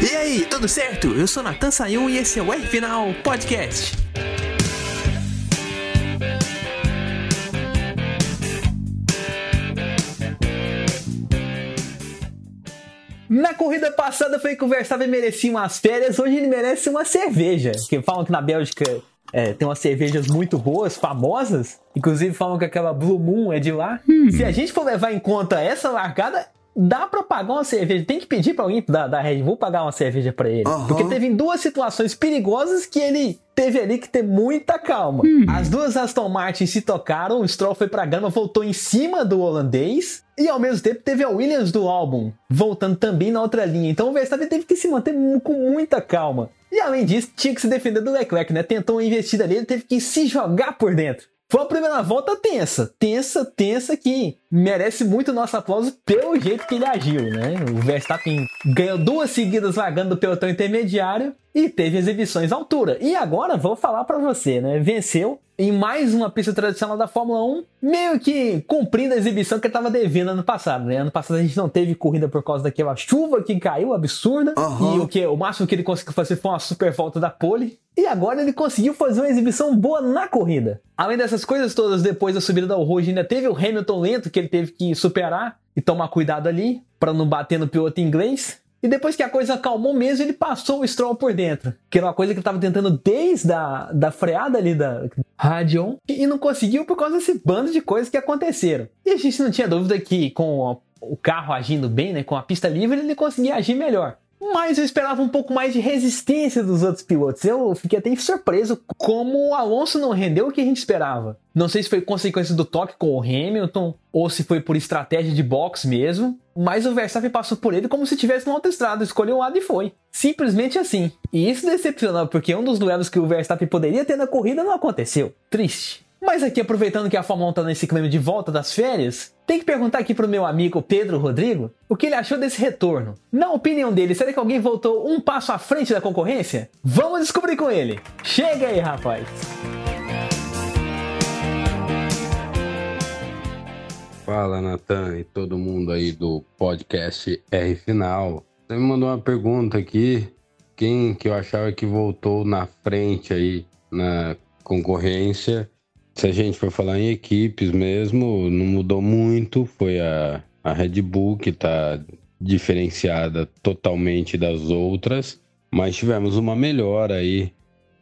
E aí, tudo certo? Eu sou Natan Sayun e esse é o R Final Podcast. Na corrida passada foi que o Verstappen merecia umas férias, hoje ele merece uma cerveja. Que falam que na Bélgica é, tem umas cervejas muito boas, famosas. Inclusive falam que aquela Blue Moon é de lá. Hum. Se a gente for levar em conta essa largada, dá para pagar uma cerveja. Tem que pedir para alguém da, da Red Bull pagar uma cerveja para ele. Uhum. Porque teve duas situações perigosas que ele teve ali que ter muita calma. Hum. As duas Aston Martin se tocaram, o Stroll foi pra grama, voltou em cima do holandês. E ao mesmo tempo teve a Williams do álbum voltando também na outra linha. Então o Verstappen teve que se manter com muita calma. E além disso, tinha que se defender do Leclerc, né? Tentou uma investida ali, ele teve que se jogar por dentro. Foi a primeira volta tensa, tensa, tensa que merece muito nosso aplauso pelo jeito que ele agiu, né? O Verstappen ganhou duas seguidas vagando do pelotão intermediário e teve exibições à altura. E agora vou falar para você, né? Venceu em mais uma pista tradicional da Fórmula 1, meio que cumprindo a exibição que estava devendo ano passado, né? Ano passado a gente não teve corrida por causa daquela chuva que caiu absurda uhum. e o que o máximo que ele conseguiu fazer foi uma super volta da pole. E agora ele conseguiu fazer uma exibição boa na corrida. Além dessas coisas todas, depois da subida da Rouge, ainda teve o Hamilton lento que ele teve que superar e tomar cuidado ali para não bater no piloto inglês. E depois que a coisa acalmou mesmo, ele passou o Stroll por dentro. Que era uma coisa que ele estava tentando desde a da freada ali da Radion. E não conseguiu por causa desse bando de coisas que aconteceram. E a gente não tinha dúvida que com o carro agindo bem, né, com a pista livre, ele conseguia agir melhor mas eu esperava um pouco mais de resistência dos outros pilotos. Eu fiquei até surpreso como o Alonso não rendeu o que a gente esperava. Não sei se foi consequência do toque com o Hamilton ou se foi por estratégia de box mesmo, mas o Verstappen passou por ele como se tivesse uma autoestrada, escolheu um lado e foi. Simplesmente assim. E isso decepcionou, porque um dos duelos que o Verstappen poderia ter na corrida não aconteceu. Triste. Mas aqui, aproveitando que a Fórmula 1 tá nesse clima de volta das férias, tem que perguntar aqui pro meu amigo Pedro Rodrigo o que ele achou desse retorno. Na opinião dele, será que alguém voltou um passo à frente da concorrência? Vamos descobrir com ele. Chega aí, rapaz. Fala, Natan e todo mundo aí do podcast R Final. Você me mandou uma pergunta aqui. Quem que eu achava que voltou na frente aí na concorrência se a gente for falar em equipes mesmo, não mudou muito. Foi a, a Red Bull que está diferenciada totalmente das outras, mas tivemos uma melhora aí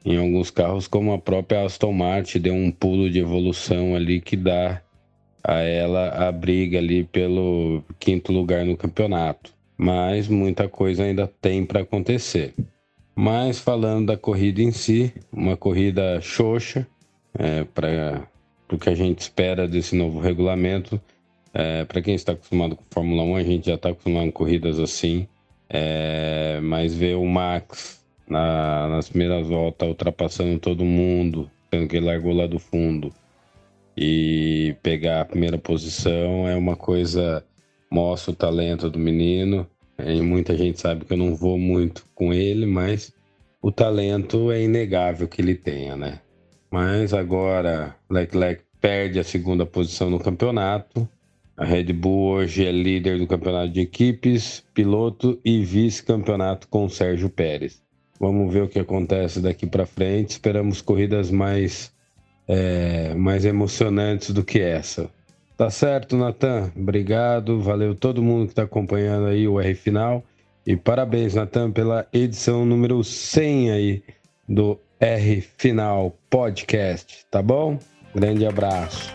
em alguns carros, como a própria Aston Martin deu um pulo de evolução ali que dá a ela a briga ali pelo quinto lugar no campeonato. Mas muita coisa ainda tem para acontecer. Mas falando da corrida em si, uma corrida xoxa, é, para o que a gente espera desse novo regulamento. É, para quem está acostumado com Fórmula 1, a gente já está acostumado com corridas assim, é, mas ver o Max na, nas primeiras voltas ultrapassando todo mundo, sendo que ele largou lá do fundo, e pegar a primeira posição é uma coisa, mostra o talento do menino. E muita gente sabe que eu não vou muito com ele, mas o talento é inegável que ele tenha, né? Mas agora Leclerc perde a segunda posição no campeonato. A Red Bull hoje é líder do campeonato de equipes, piloto e vice-campeonato com Sérgio Pérez. Vamos ver o que acontece daqui para frente. Esperamos corridas mais, é, mais emocionantes do que essa. Tá certo, Natan? Obrigado. Valeu todo mundo que está acompanhando aí o R Final. E parabéns, Natan, pela edição número 100 aí do R Final Podcast, tá bom? Grande abraço.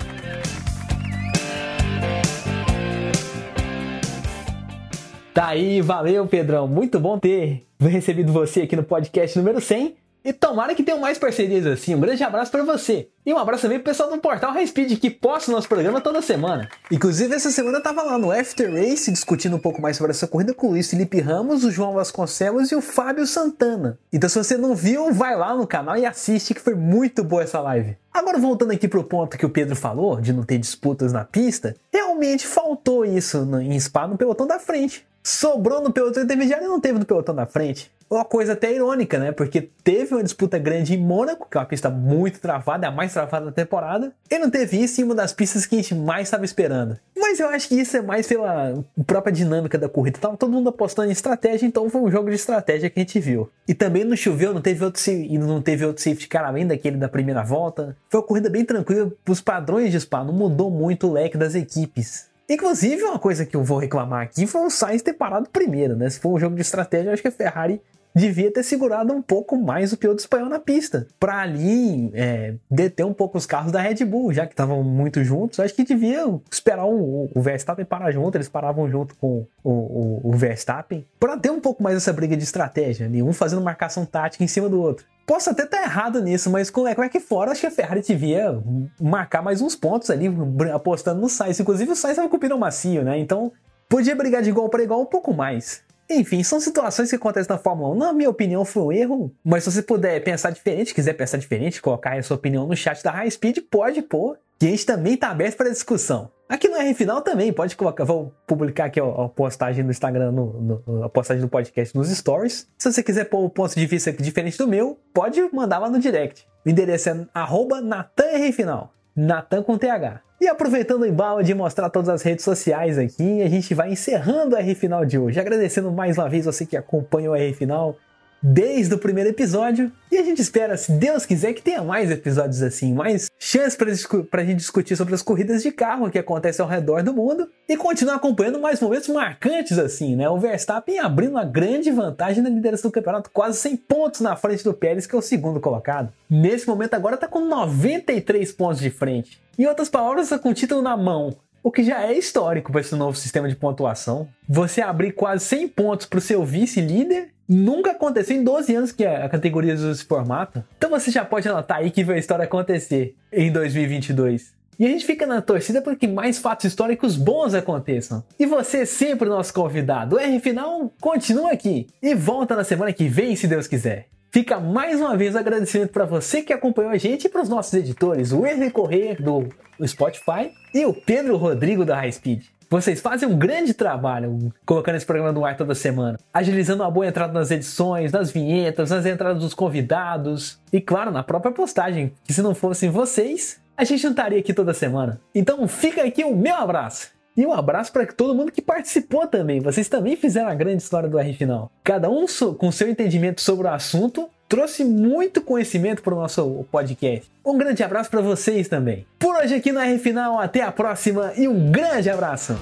Tá aí, valeu, Pedrão. Muito bom ter recebido você aqui no podcast número 100. E tomara que tenham mais parcerias assim. Um grande abraço para você. E um abraço também pro pessoal do portal High Speed que posta o nosso programa toda semana. Inclusive, essa semana eu tava lá no After Race discutindo um pouco mais sobre essa corrida com o Luiz Felipe Ramos, o João Vasconcelos e o Fábio Santana. Então, se você não viu, vai lá no canal e assiste que foi muito boa essa live. Agora, voltando aqui pro ponto que o Pedro falou, de não ter disputas na pista, realmente faltou isso em Spa no pelotão da frente. Sobrou no pelotão intermediário e não teve no pelotão da frente. Uma coisa até irônica, né? Porque teve uma disputa grande em Mônaco, que é uma pista muito travada, a mais travada da temporada, e não teve isso em uma das pistas que a gente mais estava esperando. Mas eu acho que isso é mais pela própria dinâmica da corrida. Tava todo mundo apostando em estratégia, então foi um jogo de estratégia que a gente viu. E também não choveu, não teve outro, não teve outro safety car além daquele da primeira volta. Foi uma corrida bem tranquila os padrões de Spa, não mudou muito o leque das equipes. Inclusive, uma coisa que eu vou reclamar aqui foi o Sainz ter parado primeiro, né? Se for um jogo de estratégia, acho que a Ferrari devia ter segurado um pouco mais o piloto espanhol na pista, para ali é, deter um pouco os carros da Red Bull, já que estavam muito juntos. Acho que devia esperar o, o Verstappen parar junto, eles paravam junto com o, o, o Verstappen, para ter um pouco mais essa briga de estratégia, nenhum fazendo marcação tática em cima do outro. Posso até estar errado nisso, mas como é, é que fora, acho que a Ferrari devia marcar mais uns pontos ali, apostando no Sainz. Inclusive o Sainz estava com o pneu macio, né? Então podia brigar de igual para igual um pouco mais. Enfim, são situações que acontecem na Fórmula 1. Na minha opinião, foi um erro. Mas se você puder pensar diferente, quiser pensar diferente, colocar a sua opinião no chat da High Speed, pode pôr. Que a gente também está aberto para discussão. Aqui no R Final também, pode colocar. Vou publicar aqui a, postagem do Instagram, no, no, a postagem do podcast nos stories. Se você quiser pôr o um ponto de vista diferente do meu, pode mandar lá no direct. O endereço é arroba NatanRFinal. Natan com TH. E aproveitando o embalo de mostrar todas as redes sociais aqui, a gente vai encerrando o R Final de hoje. Agradecendo mais uma vez você que acompanha o R Final desde o primeiro episódio. E a gente espera, se Deus quiser, que tenha mais episódios assim, mais chances para a gente discutir sobre as corridas de carro que acontecem ao redor do mundo e continuar acompanhando mais momentos marcantes assim, né? O Verstappen abrindo uma grande vantagem na liderança do campeonato, quase 100 pontos na frente do Pérez, que é o segundo colocado. Nesse momento agora está com 93 pontos de frente. Em outras palavras, está com o título na mão o que já é histórico para esse novo sistema de pontuação. Você abrir quase 100 pontos para o seu vice-líder nunca aconteceu em 12 anos que a categoria usa esse formato. Então você já pode anotar aí que vai a história acontecer em 2022. E a gente fica na torcida para que mais fatos históricos bons aconteçam. E você é sempre o nosso convidado. O R Final continua aqui e volta na semana que vem, se Deus quiser. Fica mais uma vez o agradecimento para você que acompanhou a gente e para os nossos editores, o Wesley Corrêa do Spotify e o Pedro Rodrigo da High Speed. Vocês fazem um grande trabalho colocando esse programa no ar toda semana, agilizando uma boa entrada nas edições, nas vinhetas, nas entradas dos convidados e, claro, na própria postagem, que se não fossem vocês, a gente não estaria aqui toda semana. Então fica aqui o meu abraço. E um abraço para todo mundo que participou também. Vocês também fizeram a grande história do R Final. Cada um com seu entendimento sobre o assunto trouxe muito conhecimento para o nosso podcast. Um grande abraço para vocês também. Por hoje aqui no R Final, até a próxima e um grande abraço.